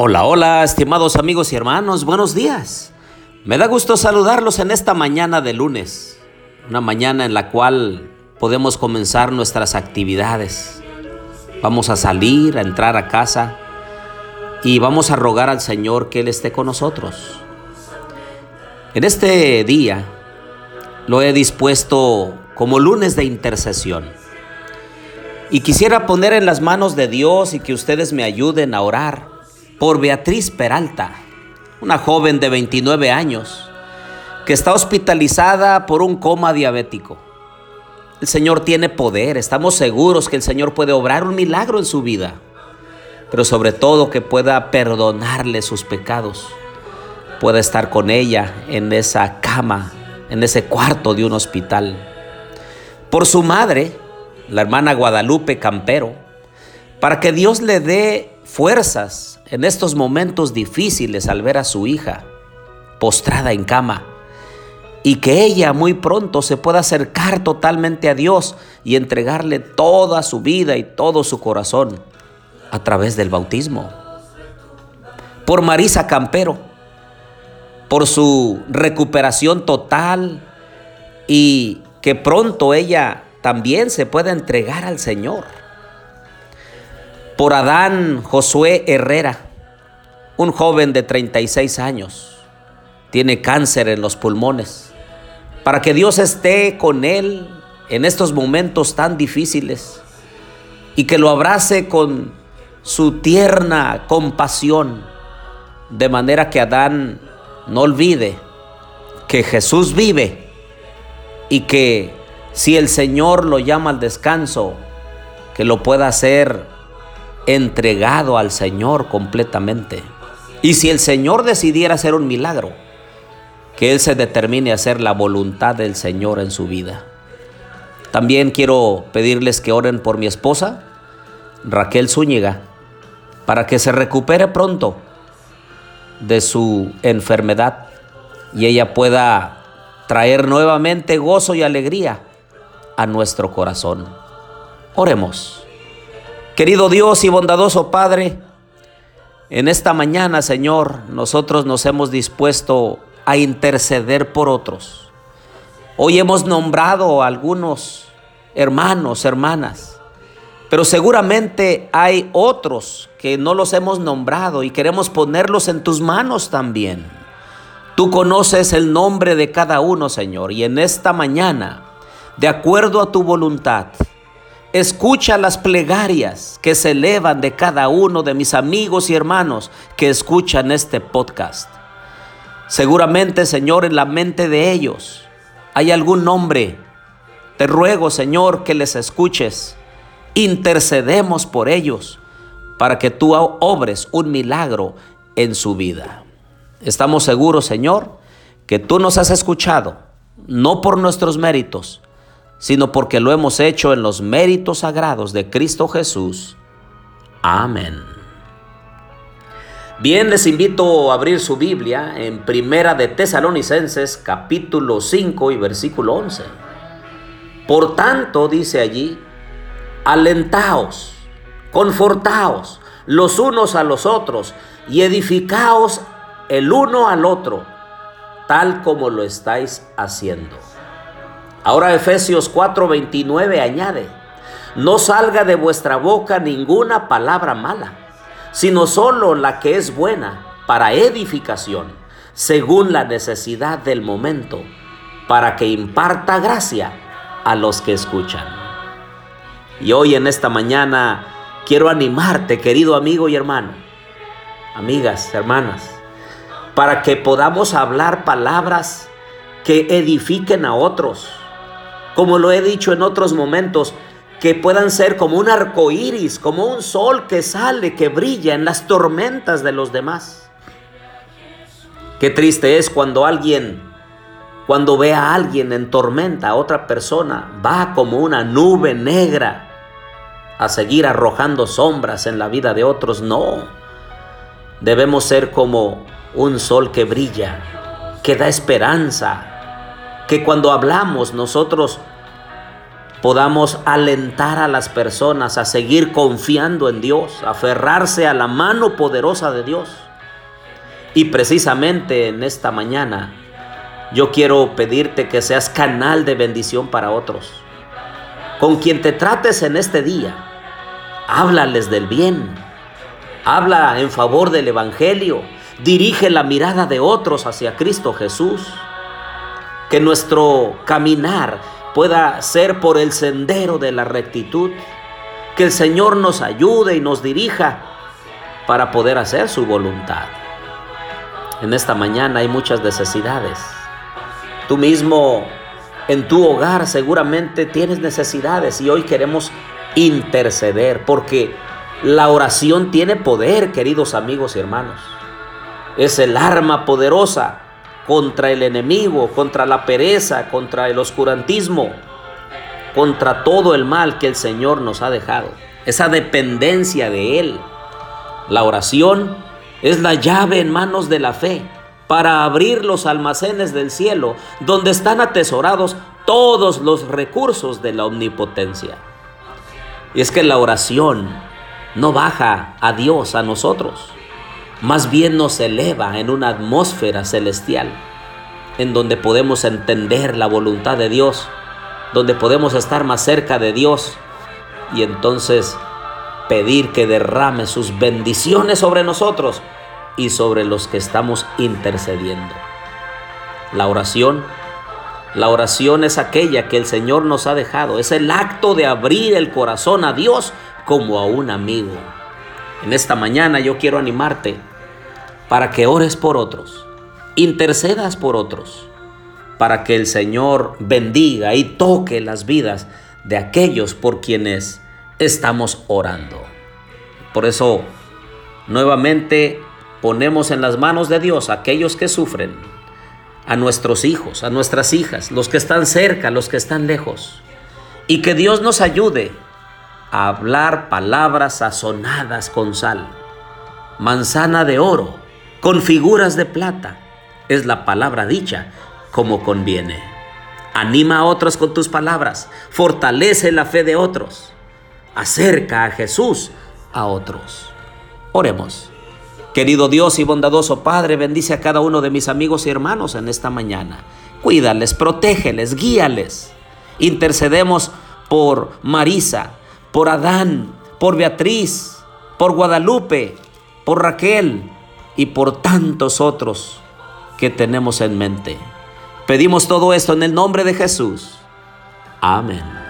Hola, hola, estimados amigos y hermanos, buenos días. Me da gusto saludarlos en esta mañana de lunes, una mañana en la cual podemos comenzar nuestras actividades. Vamos a salir, a entrar a casa y vamos a rogar al Señor que Él esté con nosotros. En este día lo he dispuesto como lunes de intercesión. Y quisiera poner en las manos de Dios y que ustedes me ayuden a orar por Beatriz Peralta, una joven de 29 años que está hospitalizada por un coma diabético. El Señor tiene poder, estamos seguros que el Señor puede obrar un milagro en su vida, pero sobre todo que pueda perdonarle sus pecados, pueda estar con ella en esa cama, en ese cuarto de un hospital. Por su madre, la hermana Guadalupe Campero, para que Dios le dé fuerzas en estos momentos difíciles al ver a su hija postrada en cama y que ella muy pronto se pueda acercar totalmente a Dios y entregarle toda su vida y todo su corazón a través del bautismo. Por Marisa Campero, por su recuperación total y que pronto ella también se pueda entregar al Señor por Adán Josué Herrera, un joven de 36 años. Tiene cáncer en los pulmones. Para que Dios esté con él en estos momentos tan difíciles y que lo abrace con su tierna compasión, de manera que Adán no olvide que Jesús vive y que si el Señor lo llama al descanso, que lo pueda hacer entregado al Señor completamente. Y si el Señor decidiera hacer un milagro, que Él se determine a hacer la voluntad del Señor en su vida. También quiero pedirles que oren por mi esposa, Raquel Zúñiga, para que se recupere pronto de su enfermedad y ella pueda traer nuevamente gozo y alegría a nuestro corazón. Oremos. Querido Dios y bondadoso Padre, en esta mañana, Señor, nosotros nos hemos dispuesto a interceder por otros. Hoy hemos nombrado a algunos hermanos, hermanas, pero seguramente hay otros que no los hemos nombrado y queremos ponerlos en tus manos también. Tú conoces el nombre de cada uno, Señor, y en esta mañana, de acuerdo a tu voluntad, Escucha las plegarias que se elevan de cada uno de mis amigos y hermanos que escuchan este podcast. Seguramente, Señor, en la mente de ellos hay algún nombre. Te ruego, Señor, que les escuches. Intercedemos por ellos para que tú obres un milagro en su vida. Estamos seguros, Señor, que tú nos has escuchado, no por nuestros méritos, sino porque lo hemos hecho en los méritos sagrados de Cristo Jesús. Amén. Bien, les invito a abrir su Biblia en Primera de Tesalonicenses capítulo 5 y versículo 11. Por tanto, dice allí, alentaos, confortaos los unos a los otros y edificaos el uno al otro, tal como lo estáis haciendo. Ahora Efesios 4:29 añade, no salga de vuestra boca ninguna palabra mala, sino solo la que es buena para edificación, según la necesidad del momento, para que imparta gracia a los que escuchan. Y hoy en esta mañana quiero animarte, querido amigo y hermano, amigas, hermanas, para que podamos hablar palabras que edifiquen a otros como lo he dicho en otros momentos, que puedan ser como un arco iris, como un sol que sale, que brilla en las tormentas de los demás. Qué triste es cuando alguien, cuando ve a alguien en tormenta, a otra persona, va como una nube negra a seguir arrojando sombras en la vida de otros. No, debemos ser como un sol que brilla, que da esperanza, que cuando hablamos nosotros podamos alentar a las personas a seguir confiando en Dios, aferrarse a la mano poderosa de Dios. Y precisamente en esta mañana yo quiero pedirte que seas canal de bendición para otros. Con quien te trates en este día, háblales del bien, habla en favor del Evangelio, dirige la mirada de otros hacia Cristo Jesús. Que nuestro caminar pueda ser por el sendero de la rectitud. Que el Señor nos ayude y nos dirija para poder hacer su voluntad. En esta mañana hay muchas necesidades. Tú mismo en tu hogar seguramente tienes necesidades y hoy queremos interceder porque la oración tiene poder, queridos amigos y hermanos. Es el arma poderosa contra el enemigo, contra la pereza, contra el oscurantismo, contra todo el mal que el Señor nos ha dejado. Esa dependencia de Él. La oración es la llave en manos de la fe para abrir los almacenes del cielo donde están atesorados todos los recursos de la omnipotencia. Y es que la oración no baja a Dios, a nosotros más bien nos eleva en una atmósfera celestial, en donde podemos entender la voluntad de Dios, donde podemos estar más cerca de Dios y entonces pedir que derrame sus bendiciones sobre nosotros y sobre los que estamos intercediendo. La oración, la oración es aquella que el Señor nos ha dejado, es el acto de abrir el corazón a Dios como a un amigo. En esta mañana yo quiero animarte para que ores por otros, intercedas por otros, para que el Señor bendiga y toque las vidas de aquellos por quienes estamos orando. Por eso, nuevamente ponemos en las manos de Dios a aquellos que sufren, a nuestros hijos, a nuestras hijas, los que están cerca, los que están lejos, y que Dios nos ayude a hablar palabras sazonadas con sal, manzana de oro, con figuras de plata. Es la palabra dicha como conviene. Anima a otros con tus palabras, fortalece la fe de otros, acerca a Jesús a otros. Oremos. Querido Dios y bondadoso Padre, bendice a cada uno de mis amigos y hermanos en esta mañana. Cuídales, protégeles, guíales. Intercedemos por Marisa, por Adán, por Beatriz, por Guadalupe, por Raquel y por tantos otros que tenemos en mente. Pedimos todo esto en el nombre de Jesús. Amén.